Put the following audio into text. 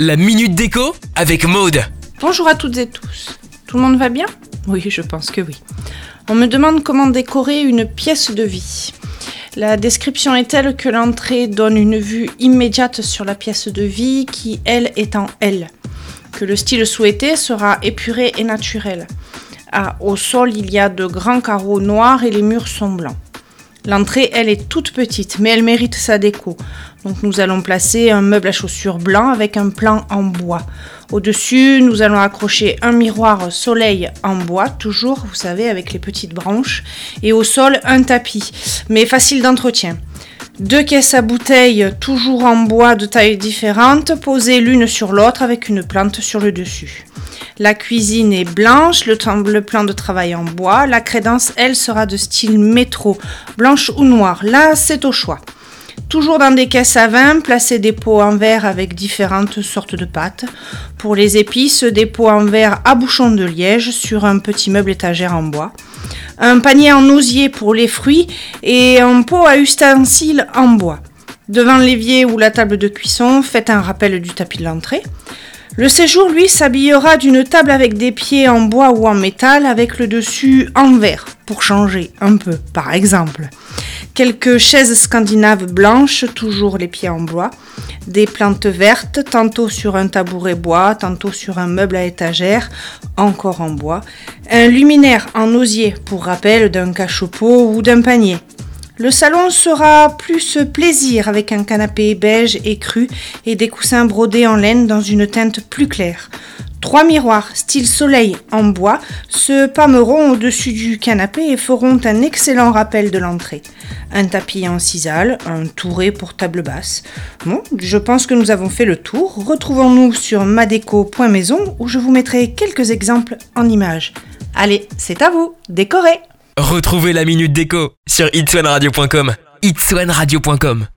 La minute déco avec Maude. Bonjour à toutes et tous. Tout le monde va bien? Oui, je pense que oui. On me demande comment décorer une pièce de vie. La description est telle que l'entrée donne une vue immédiate sur la pièce de vie qui, elle, est en L. Que le style souhaité sera épuré et naturel. Ah, au sol, il y a de grands carreaux noirs et les murs sont blancs. L'entrée, elle, est toute petite, mais elle mérite sa déco. Donc nous allons placer un meuble à chaussures blanc avec un plan en bois. Au-dessus, nous allons accrocher un miroir soleil en bois, toujours, vous savez, avec les petites branches. Et au sol, un tapis, mais facile d'entretien. Deux caisses à bouteilles, toujours en bois de tailles différentes, posées l'une sur l'autre avec une plante sur le dessus. La cuisine est blanche, le, plan de travail en bois. La crédence, elle, sera de style métro, blanche ou noire. Là, c'est au choix. Toujours dans des caisses à vin, placez des pots en verre avec différentes sortes de pâtes. Pour les épices, des pots en verre à bouchon de liège sur un petit meuble étagère en bois. Un panier en osier pour les fruits et un pot à ustensiles en bois. Devant l'évier ou la table de cuisson, faites un rappel du tapis de l'entrée. Le séjour, lui, s'habillera d'une table avec des pieds en bois ou en métal avec le dessus en verre, pour changer un peu, par exemple. Quelques chaises scandinaves blanches, toujours les pieds en bois. Des plantes vertes, tantôt sur un tabouret bois, tantôt sur un meuble à étagère, encore en bois. Un luminaire en osier, pour rappel d'un cachot ou d'un panier. Le salon sera plus plaisir avec un canapé beige et cru et des coussins brodés en laine dans une teinte plus claire. Trois miroirs style soleil en bois se pâmeront au-dessus du canapé et feront un excellent rappel de l'entrée. Un tapis en cisale, un touret pour table basse. Bon, je pense que nous avons fait le tour. Retrouvons-nous sur madeco.maison où je vous mettrai quelques exemples en images. Allez, c'est à vous, décorez Retrouvez la minute déco sur itswanradio.com. itswanradio.com